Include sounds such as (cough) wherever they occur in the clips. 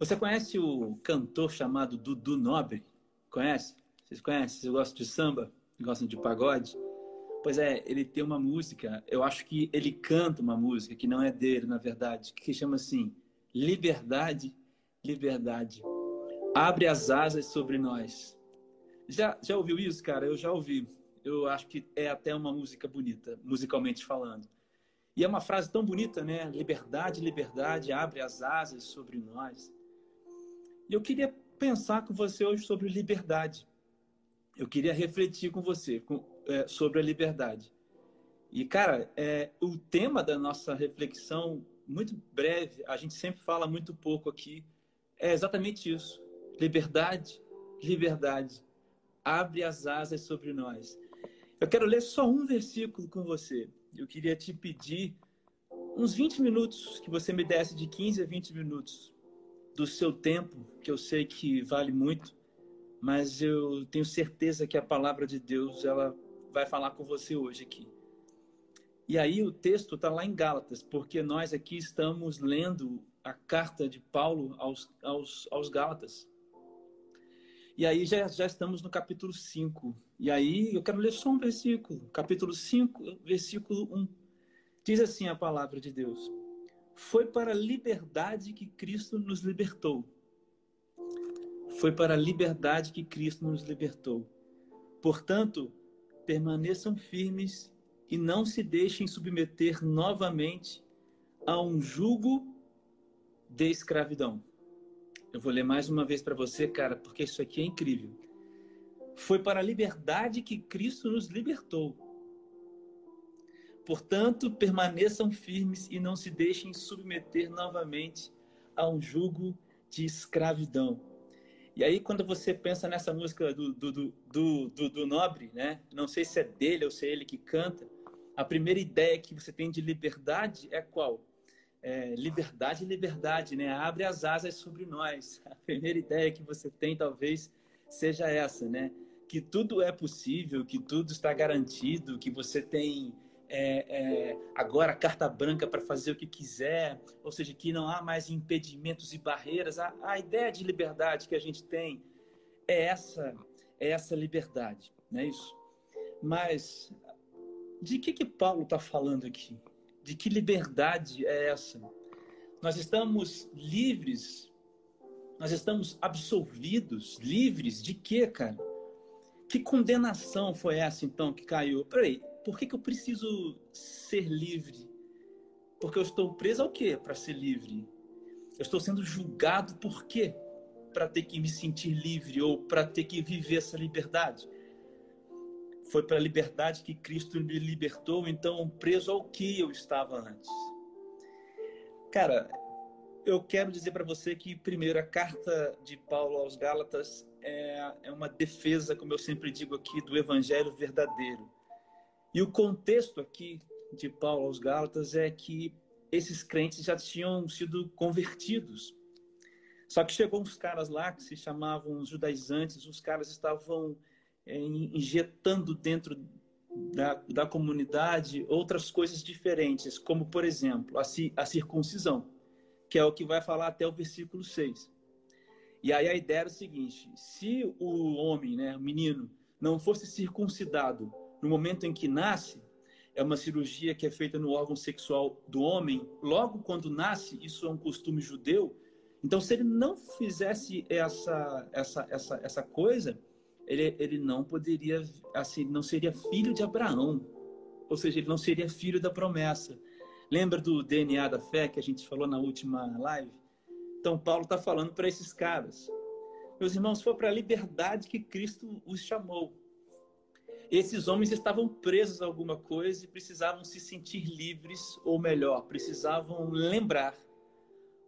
Você conhece o cantor chamado Dudu Nobre? Conhece? Vocês conhecem? Vocês gostam de samba? Gostam de pagode? Pois é, ele tem uma música, eu acho que ele canta uma música que não é dele, na verdade, que chama assim: Liberdade, liberdade. Abre as asas sobre nós. Já, já ouviu isso, cara? Eu já ouvi. Eu acho que é até uma música bonita, musicalmente falando. E é uma frase tão bonita, né? Liberdade, liberdade, abre as asas sobre nós. E eu queria pensar com você hoje sobre liberdade. Eu queria refletir com você com, é, sobre a liberdade. E, cara, é, o tema da nossa reflexão, muito breve, a gente sempre fala muito pouco aqui, é exatamente isso. Liberdade, liberdade. Abre as asas sobre nós. Eu quero ler só um versículo com você. Eu queria te pedir uns 20 minutos, que você me desse de 15 a 20 minutos do seu tempo, que eu sei que vale muito, mas eu tenho certeza que a palavra de Deus ela vai falar com você hoje aqui. E aí o texto está lá em Gálatas, porque nós aqui estamos lendo a carta de Paulo aos, aos, aos Gálatas. E aí já, já estamos no capítulo 5. E aí eu quero ler só um versículo. Capítulo 5, versículo 1. Diz assim a palavra de Deus. Foi para a liberdade que Cristo nos libertou. Foi para a liberdade que Cristo nos libertou. Portanto, permaneçam firmes e não se deixem submeter novamente a um jugo de escravidão. Eu vou ler mais uma vez para você, cara, porque isso aqui é incrível. Foi para a liberdade que Cristo nos libertou. Portanto, permaneçam firmes e não se deixem submeter novamente a um jugo de escravidão. E aí, quando você pensa nessa música do, do, do, do, do Nobre, né? Não sei se é dele ou se é ele que canta. A primeira ideia que você tem de liberdade é qual? é, liberdade, liberdade, né? Abre as asas sobre nós. (laughs) A primeira ideia que você tem talvez seja essa, né? Que tudo é possível, que tudo está garantido, que você tem é, é, agora carta branca para fazer o que quiser, ou seja, que não há mais impedimentos e barreiras. A, a ideia de liberdade que a gente tem é essa, é essa liberdade, não é isso? Mas de que que Paulo está falando aqui? De que liberdade é essa? Nós estamos livres, nós estamos absolvidos, livres de quê, cara? Que condenação foi essa então que caiu? Peraí, por que, que eu preciso ser livre? Porque eu estou preso ao quê para ser livre? Eu estou sendo julgado por quê? Para ter que me sentir livre ou para ter que viver essa liberdade? Foi para a liberdade que Cristo me libertou, então preso ao que eu estava antes. Cara, eu quero dizer para você que, primeiro, a carta de Paulo aos Gálatas é, é uma defesa, como eu sempre digo aqui, do evangelho verdadeiro. E o contexto aqui de Paulo aos Gálatas é que esses crentes já tinham sido convertidos. Só que chegou uns caras lá que se chamavam judaizantes, os caras estavam é, injetando dentro da, da comunidade outras coisas diferentes, como, por exemplo, a, a circuncisão, que é o que vai falar até o versículo 6. E aí a ideia era o seguinte: se o homem, né, o menino, não fosse circuncidado no momento em que nasce, é uma cirurgia que é feita no órgão sexual do homem, logo quando nasce, isso é um costume judeu. Então, se ele não fizesse essa, essa, essa, essa coisa, ele, ele não poderia, assim, não seria filho de Abraão. Ou seja, ele não seria filho da promessa. Lembra do DNA da fé que a gente falou na última live? Então, Paulo está falando para esses caras. Meus irmãos, foi para a liberdade que Cristo os chamou. Esses homens estavam presos a alguma coisa e precisavam se sentir livres, ou melhor, precisavam lembrar,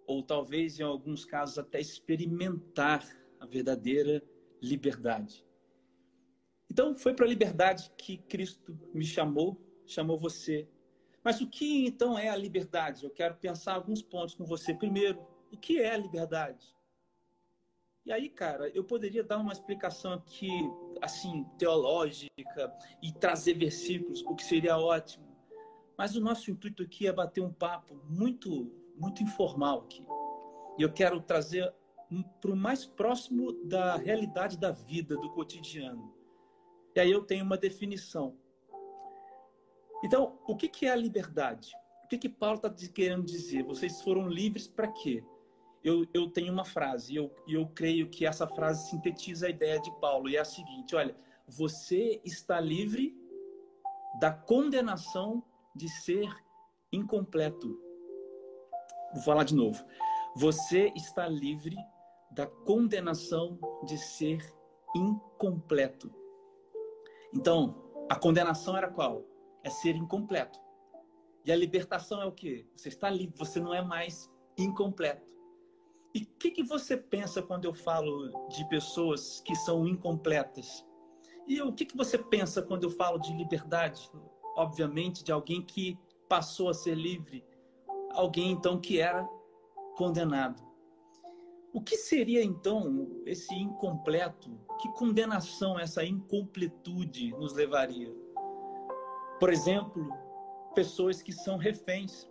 ou talvez em alguns casos até experimentar a verdadeira liberdade. Então, foi para a liberdade que Cristo me chamou, chamou você. Mas o que então é a liberdade? Eu quero pensar alguns pontos com você. Primeiro, o que é a liberdade? E aí, cara, eu poderia dar uma explicação aqui, assim, teológica e trazer versículos, o que seria ótimo. Mas o nosso intuito aqui é bater um papo muito, muito informal aqui. E eu quero trazer para o mais próximo da realidade da vida, do cotidiano. E aí eu tenho uma definição. Então, o que, é a liberdade? O que, que Paulo está querendo dizer? Vocês foram livres para quê? Eu, eu tenho uma frase, e eu, eu creio que essa frase sintetiza a ideia de Paulo, e é a seguinte: olha, você está livre da condenação de ser incompleto. Vou falar de novo. Você está livre da condenação de ser incompleto. Então, a condenação era qual? É ser incompleto. E a libertação é o quê? Você está livre, você não é mais incompleto. E o que, que você pensa quando eu falo de pessoas que são incompletas? E o que, que você pensa quando eu falo de liberdade? Obviamente, de alguém que passou a ser livre, alguém então que era condenado. O que seria então esse incompleto? Que condenação essa incompletude nos levaria? Por exemplo, pessoas que são reféns.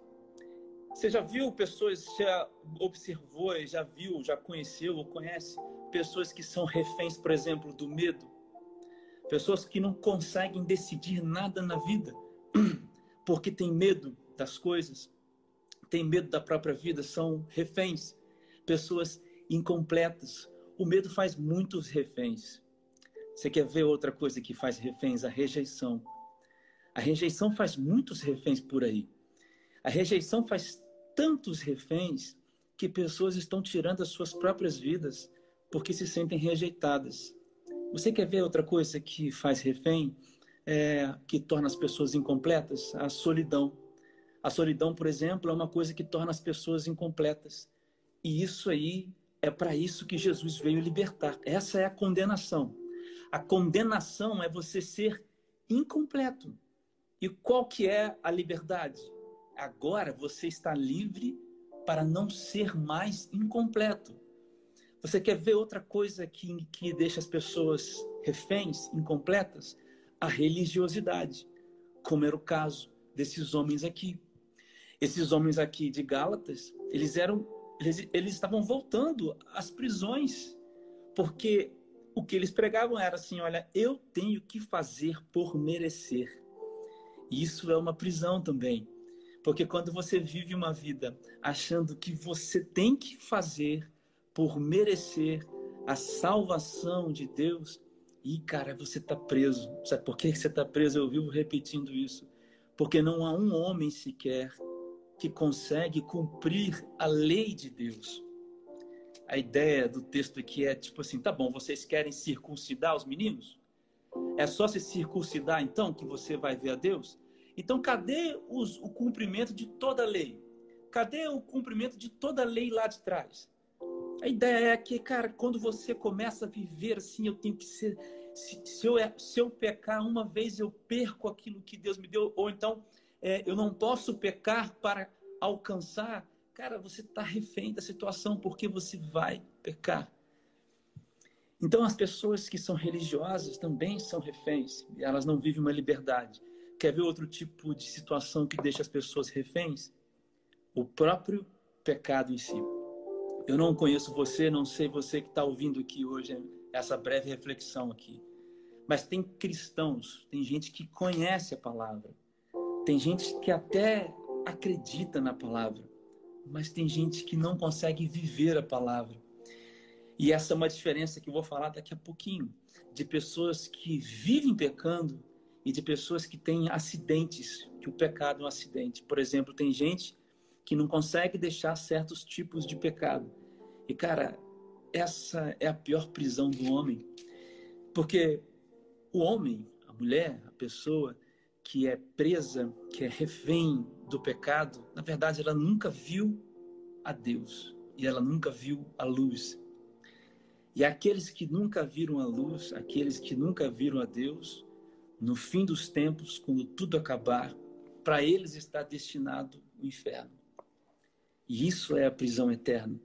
Você já viu pessoas, já observou, já viu, já conheceu ou conhece pessoas que são reféns, por exemplo, do medo? Pessoas que não conseguem decidir nada na vida (clears throat) porque tem medo das coisas, tem medo da própria vida, são reféns. Pessoas incompletas. O medo faz muitos reféns. Você quer ver outra coisa que faz reféns? A rejeição. A rejeição faz muitos reféns por aí. A rejeição faz tantos reféns que pessoas estão tirando as suas próprias vidas porque se sentem rejeitadas. Você quer ver outra coisa que faz refém? É, que torna as pessoas incompletas? A solidão. A solidão, por exemplo, é uma coisa que torna as pessoas incompletas. E isso aí é para isso que Jesus veio libertar. Essa é a condenação. A condenação é você ser incompleto. E qual que é a liberdade? Agora você está livre para não ser mais incompleto. Você quer ver outra coisa que, que deixa as pessoas reféns, incompletas? A religiosidade, como era o caso desses homens aqui. Esses homens aqui de Gálatas, eles eram eles, eles estavam voltando às prisões, porque o que eles pregavam era assim: olha, eu tenho que fazer por merecer. E isso é uma prisão também. Porque quando você vive uma vida achando que você tem que fazer por merecer a salvação de Deus, e cara, você está preso. Sabe por que você está preso? Eu vivo repetindo isso. Porque não há um homem sequer que consegue cumprir a lei de Deus. A ideia do texto aqui é tipo assim: tá bom, vocês querem circuncidar os meninos? É só se circuncidar então que você vai ver a Deus? Então, cadê os, o cumprimento de toda a lei? Cadê o cumprimento de toda a lei lá de trás? A ideia é que, cara, quando você começa a viver assim, eu tenho que ser. Se, se, eu, se eu pecar uma vez, eu perco aquilo que Deus me deu. Ou então, é, eu não posso pecar para alcançar, cara, você está refém da situação porque você vai pecar. Então, as pessoas que são religiosas também são reféns, elas não vivem uma liberdade. Quer ver outro tipo de situação que deixa as pessoas reféns? O próprio pecado em si. Eu não conheço você, não sei você que está ouvindo aqui hoje essa breve reflexão aqui. Mas tem cristãos, tem gente que conhece a palavra, tem gente que até acredita na palavra, mas tem gente que não consegue viver a palavra. E essa é uma diferença que eu vou falar daqui a pouquinho, de pessoas que vivem pecando e de pessoas que têm acidentes, que o pecado é um acidente. Por exemplo, tem gente que não consegue deixar certos tipos de pecado. E cara, essa é a pior prisão do homem, porque o homem, a mulher, a pessoa, que é presa, que é refém do pecado, na verdade ela nunca viu a Deus e ela nunca viu a luz. E aqueles que nunca viram a luz, aqueles que nunca viram a Deus, no fim dos tempos, quando tudo acabar, para eles está destinado o inferno. E isso é a prisão eterna.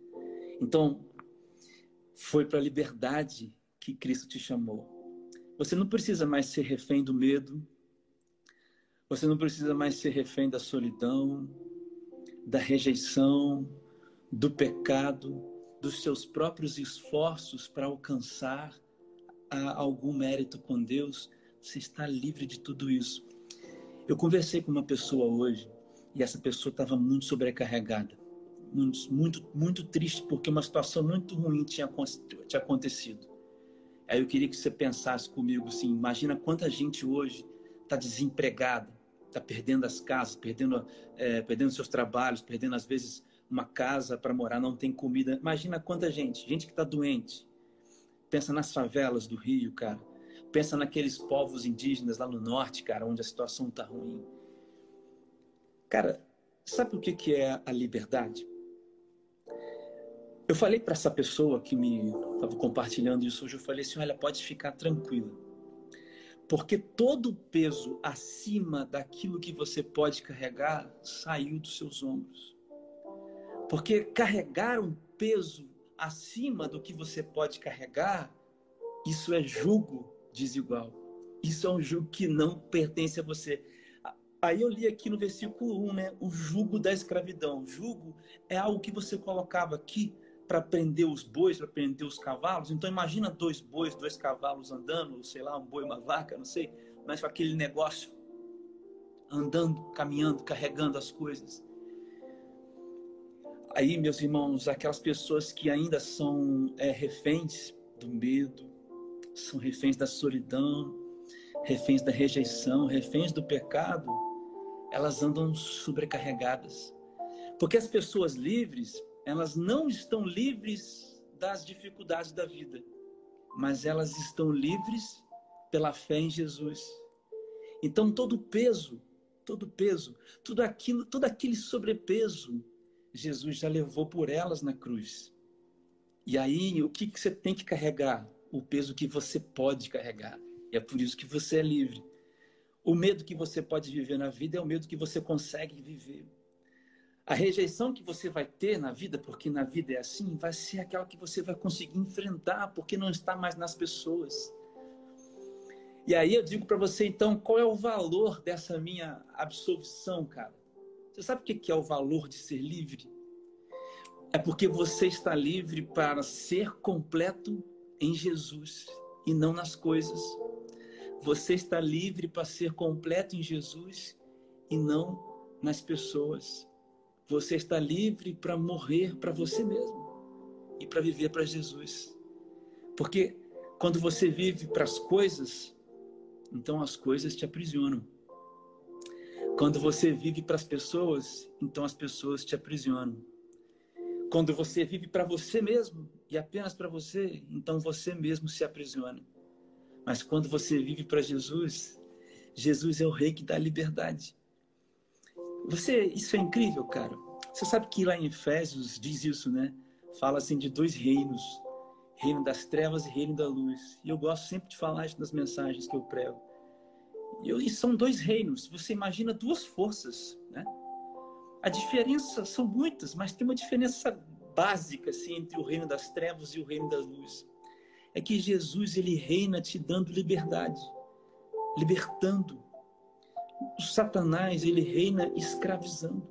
Então, foi para a liberdade que Cristo te chamou. Você não precisa mais ser refém do medo, você não precisa mais ser refém da solidão, da rejeição, do pecado. dos seus próprios esforços para alcançar algum mérito com Deus, você está livre de tudo isso. Eu conversei com uma pessoa hoje e essa pessoa estava muito sobrecarregada, muito, muito, muito triste porque uma situação muito ruim tinha, tinha acontecido. Aí eu queria que você pensasse comigo assim: imagina quanta gente hoje está desempregada, está perdendo as casas, perdendo, é, perdendo seus trabalhos, perdendo às vezes uma casa para morar, não tem comida. Imagina quanta gente, gente que está doente. Pensa nas favelas do Rio, cara. Pensa naqueles povos indígenas lá no norte, cara, onde a situação está ruim. Cara, sabe o que, que é a liberdade? Eu falei para essa pessoa que me estava compartilhando isso hoje, eu falei assim, olha, pode ficar tranquila. Porque todo o peso acima daquilo que você pode carregar saiu dos seus ombros. Porque carregar um peso acima do que você pode carregar, isso é jugo desigual. Isso é um jugo que não pertence a você. Aí eu li aqui no versículo 1, né? O jugo da escravidão. O jugo é algo que você colocava aqui para prender os bois, para prender os cavalos. Então imagina dois bois, dois cavalos andando, sei lá, um boi, uma vaca, não sei, mas com aquele negócio andando, caminhando, carregando as coisas. Aí, meus irmãos, aquelas pessoas que ainda são é, reféns do medo, são reféns da solidão, reféns da rejeição, reféns do pecado, elas andam sobrecarregadas. Porque as pessoas livres, elas não estão livres das dificuldades da vida, mas elas estão livres pela fé em Jesus. Então todo peso, todo peso, tudo aquilo, todo aquele sobrepeso, Jesus já levou por elas na cruz. E aí, o que, que você tem que carregar? O peso que você pode carregar. E é por isso que você é livre. O medo que você pode viver na vida é o medo que você consegue viver. A rejeição que você vai ter na vida, porque na vida é assim, vai ser aquela que você vai conseguir enfrentar, porque não está mais nas pessoas. E aí eu digo para você, então, qual é o valor dessa minha absolvição, cara? Você sabe o que é o valor de ser livre? É porque você está livre para ser completo em Jesus e não nas coisas. Você está livre para ser completo em Jesus e não nas pessoas. Você está livre para morrer para você mesmo e para viver para Jesus. Porque quando você vive para as coisas, então as coisas te aprisionam. Quando você vive para as pessoas, então as pessoas te aprisionam. Quando você vive para você mesmo e apenas para você, então você mesmo se aprisiona. Mas quando você vive para Jesus, Jesus é o rei que dá liberdade. Você, isso é incrível, cara. Você sabe que lá em Efésios diz isso, né? Fala assim de dois reinos, reino das trevas e reino da luz. E eu gosto sempre de falar isso nas mensagens que eu prego. E, são dois reinos. Você imagina duas forças, né? A diferença são muitas, mas tem uma diferença básica assim entre o reino das trevas e o reino da luz. É que Jesus ele reina te dando liberdade, libertando o Satanás ele reina escravizando.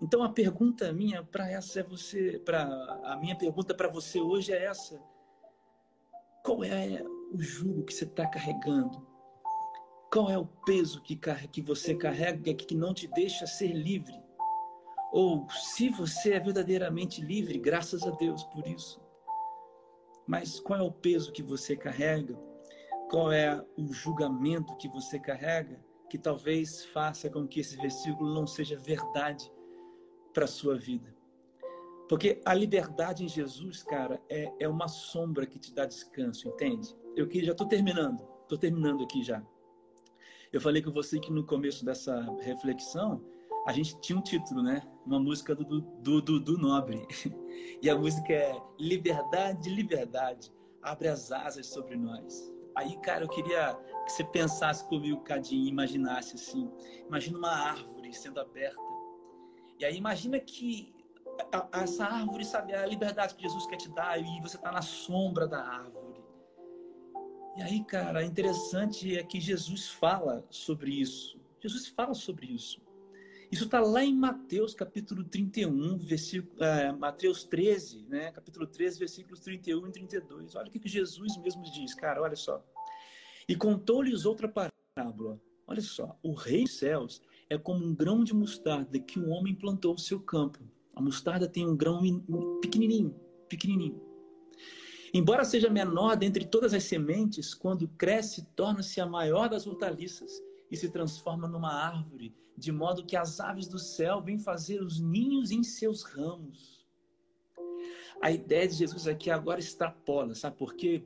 Então a pergunta minha para essa é você, para a minha pergunta para você hoje é essa: qual é o jugo que você está carregando? Qual é o peso que, que você carrega que não te deixa ser livre? Ou se você é verdadeiramente livre, graças a Deus por isso. Mas qual é o peso que você carrega? Qual é o julgamento que você carrega? que talvez faça com que esse versículo não seja verdade para a sua vida. Porque a liberdade em Jesus, cara, é, é uma sombra que te dá descanso, entende? Eu que já estou terminando, estou terminando aqui já. Eu falei com você que no começo dessa reflexão, a gente tinha um título, né? Uma música do, do, do, do Nobre. (laughs) E a música é Liberdade, Liberdade, abre as asas sobre nós. Aí, cara, eu queria que você pensasse comigo, Cadinho, imaginasse assim. Imagina uma árvore sendo aberta. E aí imagina que essa árvore, sabe, a liberdade que Jesus quer te dar e você está na sombra da árvore. E aí, cara, interessante é que Jesus fala sobre isso. Jesus fala sobre isso. Isso está lá em Mateus capítulo 31, versículo, é, Mateus 13, né? capítulo 13, versículos 31 e 32. Olha o que, que Jesus mesmo diz, cara, olha só. E contou-lhes outra parábola. Olha só, o rei dos céus é como um grão de mostarda que um homem plantou no seu campo. A mostarda tem um grão pequenininho, pequenininho. Embora seja menor dentre todas as sementes, quando cresce, torna-se a maior das hortaliças e se transforma numa árvore, de modo que as aves do céu vêm fazer os ninhos em seus ramos. A ideia de Jesus aqui agora extrapola, sabe por quê?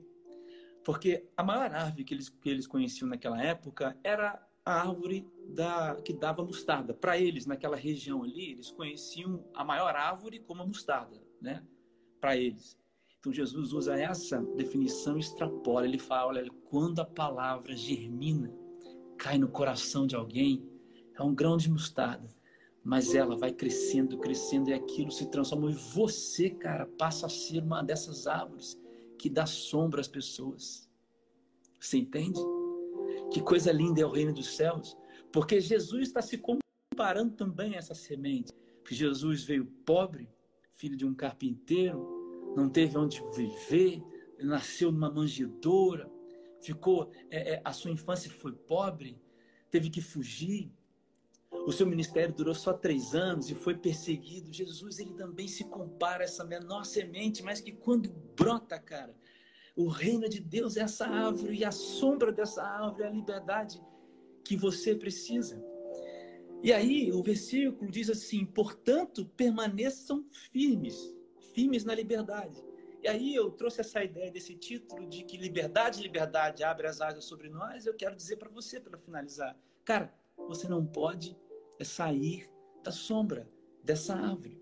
Porque a maior árvore que eles, que eles conheciam naquela época era a árvore da, que dava mostarda. Para eles, naquela região ali, eles conheciam a maior árvore como a mostarda, né? Para eles. Então Jesus usa essa definição extrapola. Ele fala, olha, quando a palavra germina, cai no coração de alguém, é um grão de mostarda. Mas ela vai crescendo, crescendo, e aquilo se transforma. E você, cara, passa a ser uma dessas árvores que dá sombra às pessoas. Você entende? Que coisa linda é o reino dos céus. Porque Jesus está se comparando também a essa semente. Que Jesus veio pobre, filho de um carpinteiro, não teve onde viver, nasceu numa manjedoura, ficou, é, é, a sua infância foi pobre, teve que fugir. O seu ministério durou só três anos e foi perseguido. Jesus, ele também se compara a essa menor semente, mas que quando brota, cara, o reino de Deus é essa árvore e a sombra dessa árvore é a liberdade que você precisa. E aí o versículo diz assim: portanto, permaneçam firmes, firmes na liberdade. E aí eu trouxe essa ideia desse título de que liberdade, liberdade abre as asas sobre nós. Eu quero dizer para você, para finalizar, cara, você não pode sair da sombra dessa árvore.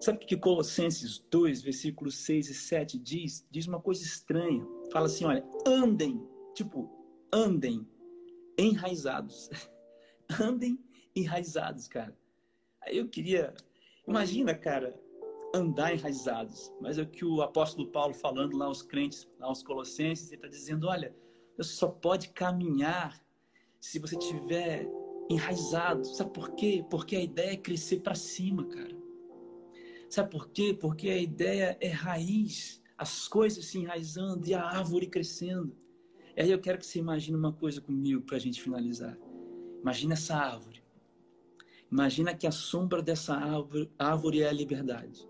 Sabe o que Colossenses 2, versículos 6 e 7 diz? Diz uma coisa estranha. Fala assim, olha, andem, tipo, andem enraizados. (laughs) andem enraizados, cara. Aí eu queria, imagina, cara, andar enraizados. Mas é o que o apóstolo Paulo falando lá aos crentes, lá aos colossenses, ele está dizendo, olha, você só pode caminhar se você tiver enraizado. Sabe por quê? Porque a ideia é crescer para cima, cara. Sabe por quê? Porque a ideia é raiz, as coisas se enraizando e a árvore crescendo. E aí eu quero que você imagine uma coisa comigo para a gente finalizar. Imagina essa árvore. Imagina que a sombra dessa árvore, árvore é a liberdade.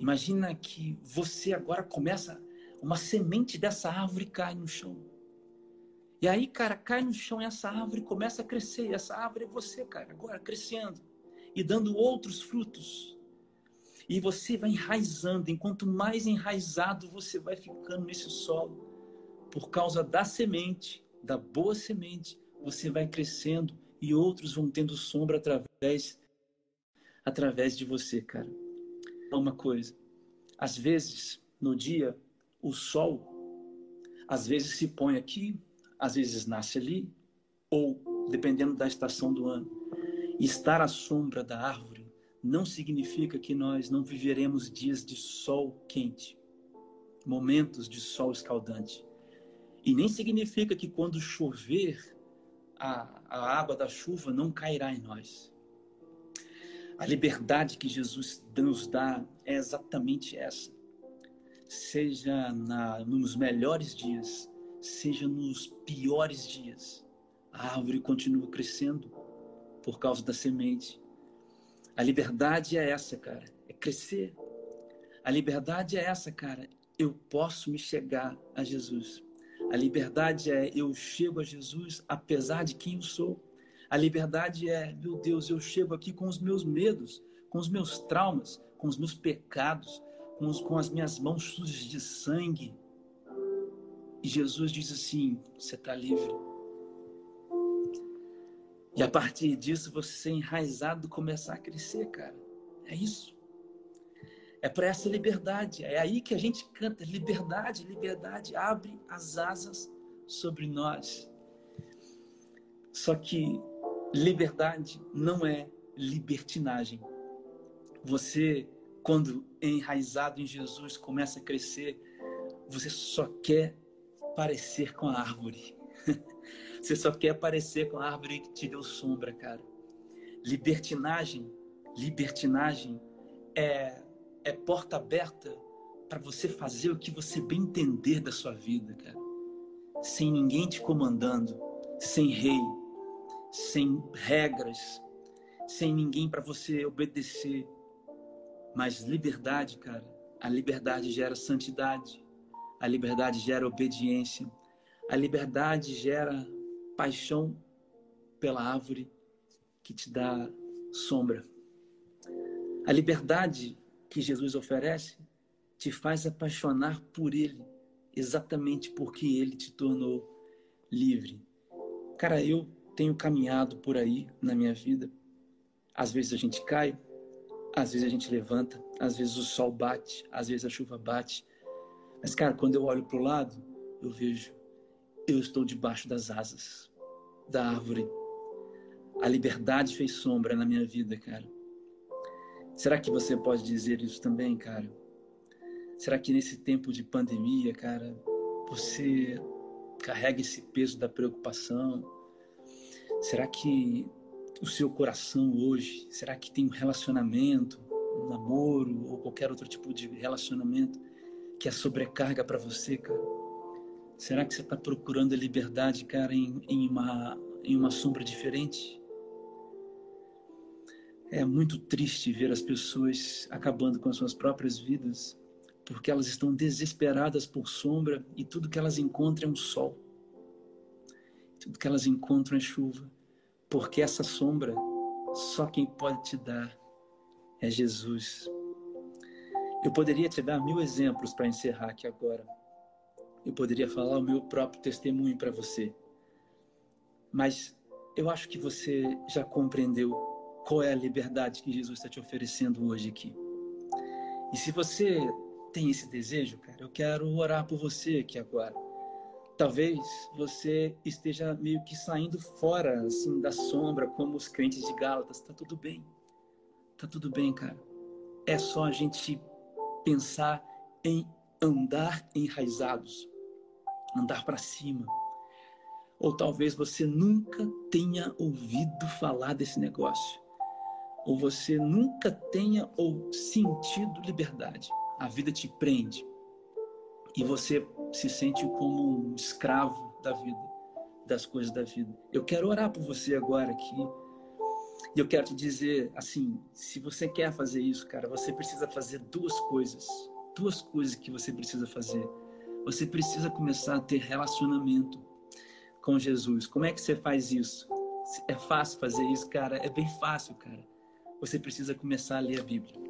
Imagina que você agora começa, uma semente dessa árvore cai no chão. E aí, cara, cai no chão e essa árvore começa a crescer. E essa árvore é você, cara, agora crescendo e dando outros frutos. E você vai enraizando. Enquanto mais enraizado você vai ficando nesse solo, por causa da semente, da boa semente, você vai crescendo e outros vão tendo sombra através através de você, cara uma coisa. Às vezes, no dia, o sol, às vezes se põe aqui, às vezes nasce ali, ou, dependendo da estação do ano. Estar à sombra da árvore não significa que nós não viveremos dias de sol quente, momentos de sol escaldante. E nem significa que quando chover, a, a água da chuva não cairá em nós. A liberdade que Jesus nos dá é exatamente essa. Seja na, nos melhores dias, seja nos piores dias, a árvore continua crescendo por causa da semente. A liberdade é essa, cara, é crescer. A liberdade é essa, cara, eu posso me chegar a Jesus. A liberdade é eu chego a Jesus apesar de quem eu sou. A liberdade é, meu Deus, eu chego aqui com os meus medos, com os meus traumas, com os meus pecados, com, os, com as minhas mãos sujas de sangue. E Jesus diz assim: você está livre. E a partir disso você enraizado começar a crescer, cara. É isso. É para essa liberdade. É aí que a gente canta: liberdade, liberdade, abre as asas sobre nós. Só que Liberdade não é libertinagem. Você, quando enraizado em Jesus, começa a crescer, você só quer parecer com a árvore. (laughs) Você só quer parecer com a árvore que te deu sombra, cara. libertinagem, libertinagem é, é porta aberta para você fazer o que você bem entender da sua vida, cara. Sem ninguém te comandando, sem rei, sem regras, sem ninguém para você obedecer. Mas liberdade, cara, a liberdade gera santidade, a liberdade gera obediência, a liberdade gera paixão pela árvore que te dá sombra. A liberdade que Jesus oferece te faz apaixonar por Ele, exatamente porque Ele te tornou livre. Cara, eu tenho caminhado por aí na minha vida. Às vezes a gente cai, às vezes a gente levanta, às vezes o sol bate, às vezes a chuva bate. Mas, cara, quando eu olho para o lado, eu vejo, eu estou debaixo das asas da árvore. A liberdade fez sombra na minha vida, cara. Será que você pode dizer isso também, cara? Será que nesse tempo de pandemia, cara, você carrega esse peso da preocupação? Será que o seu coração hoje, será que tem um relacionamento, um namoro ou qualquer outro tipo de relacionamento que é sobrecarga para você, cara? Será que você está procurando a liberdade, cara, em, em, uma, em uma sombra diferente? É muito triste ver as pessoas acabando com as suas próprias vidas porque elas estão desesperadas por sombra e tudo que elas encontram é um sol. Que elas encontram é chuva. Porque essa sombra, só quem pode te dar é Jesus. Eu poderia te dar mil exemplos para encerrar aqui agora. Eu poderia falar o meu próprio testemunho para você. Mas eu acho que você já compreendeu qual é a liberdade que Jesus está te oferecendo hoje aqui. E se você tem esse desejo, cara, eu quero orar por você aqui agora. Talvez você esteja meio que saindo fora assim da sombra, como os crentes de Gálatas. Tá tudo bem. Tá tudo bem, cara. É só a gente pensar em andar enraizados, andar para cima. Ou talvez você nunca tenha ouvido falar desse negócio. Ou você nunca tenha ou sentido liberdade a vida te prende e você se sente como um escravo da vida, das coisas da vida. Eu quero orar por você agora aqui. E eu quero te dizer assim, se você quer fazer isso, cara, você precisa fazer duas coisas. Duas coisas que você precisa fazer. Você precisa começar a ter relacionamento com Jesus. Como é que você faz isso? É fácil fazer isso, cara? É bem fácil, cara. Você precisa começar a ler a Bíblia.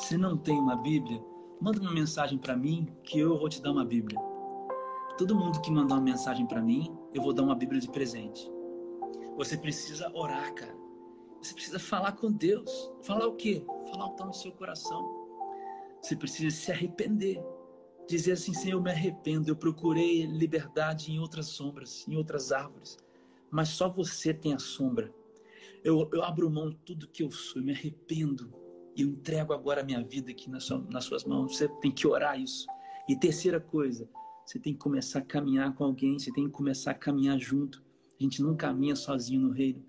Se não tem uma Bíblia, manda uma mensagem para mim que eu vou te dar uma Bíblia. Todo mundo que mandar uma mensagem para mim, eu vou dar uma Bíblia de presente. Você precisa orar, cara. Você precisa falar com Deus. Falar o quê? Falar o que está no seu coração. Você precisa se arrepender. Dizer assim, Senhor, eu me arrependo. Eu procurei liberdade em outras sombras, em outras árvores. Mas só você tem a sombra. Eu, eu abro mão de tudo que eu sou. Eu me arrependo eu entrego agora a minha vida aqui nas, sua, nas suas mãos. Você tem que orar isso. E terceira coisa, você tem que começar a caminhar com alguém, você tem que começar a caminhar junto. A gente não caminha sozinho no reino,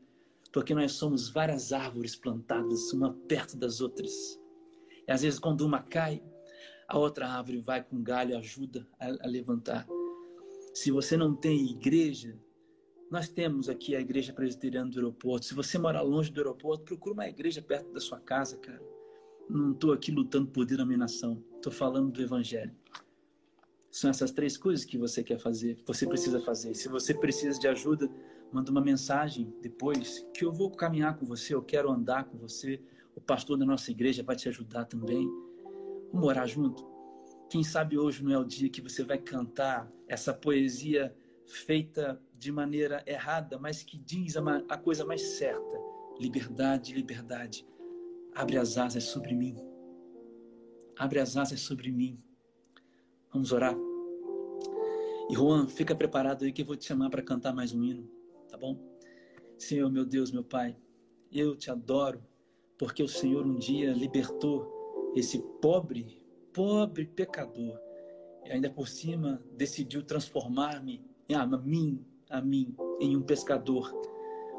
porque nós somos várias árvores plantadas, uma perto das outras. E às vezes, quando uma cai, a outra árvore vai com galho e ajuda a, a levantar. Se você não tem igreja, nós temos aqui a igreja presbiteriana do aeroporto. Se você mora longe do aeroporto, procura uma igreja perto da sua casa, cara. Não estou aqui lutando por denominação. Estou falando do Evangelho. São essas três coisas que você quer fazer, você precisa fazer. Se você precisa de ajuda, manda uma mensagem depois que eu vou caminhar com você, eu quero andar com você. O pastor da nossa igreja vai te ajudar também. Vamos orar junto? Quem sabe hoje não é o dia que você vai cantar essa poesia feita de maneira errada, mas que diz a coisa mais certa: liberdade, liberdade Abre as asas sobre mim. Abre as asas sobre mim. Vamos orar. E Juan, fica preparado aí que eu vou te chamar para cantar mais um hino, tá bom? Senhor, meu Deus, meu Pai, eu te adoro porque o Senhor um dia libertou esse pobre, pobre pecador e ainda por cima decidiu transformar-me, a mim, a mim, em um pescador,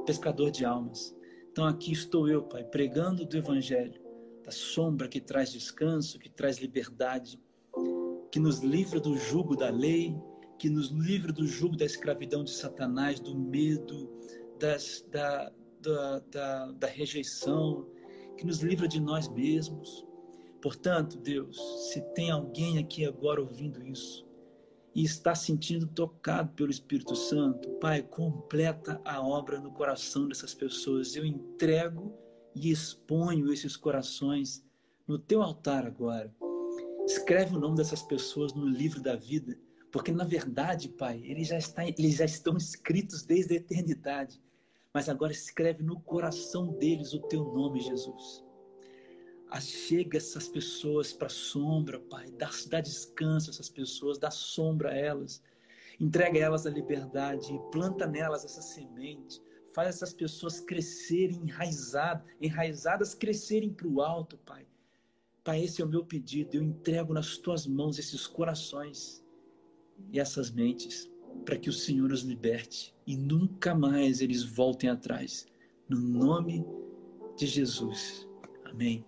pescador de almas. Então aqui estou eu, Pai, pregando do Evangelho, da sombra que traz descanso, que traz liberdade, que nos livra do jugo da lei, que nos livra do jugo da escravidão de Satanás, do medo, das, da, da, da, da rejeição, que nos livra de nós mesmos. Portanto, Deus, se tem alguém aqui agora ouvindo isso e está sentindo tocado pelo Espírito Santo, Pai, completa a obra no coração dessas pessoas. Eu entrego e exponho esses corações no teu altar agora. Escreve o nome dessas pessoas no livro da vida, porque na verdade, Pai, eles já, está, eles já estão escritos desde a eternidade mas agora escreve no coração deles o teu nome, Jesus. Achega essas pessoas para a sombra, Pai. Dá, dá descanso a essas pessoas, dá sombra a elas. Entrega elas a liberdade planta nelas essa semente. Faz essas pessoas crescerem enraizadas, enraizadas crescerem para o alto, Pai. Pai, esse é o meu pedido. Eu entrego nas tuas mãos esses corações e essas mentes para que o Senhor os liberte e nunca mais eles voltem atrás. No nome de Jesus. Amém.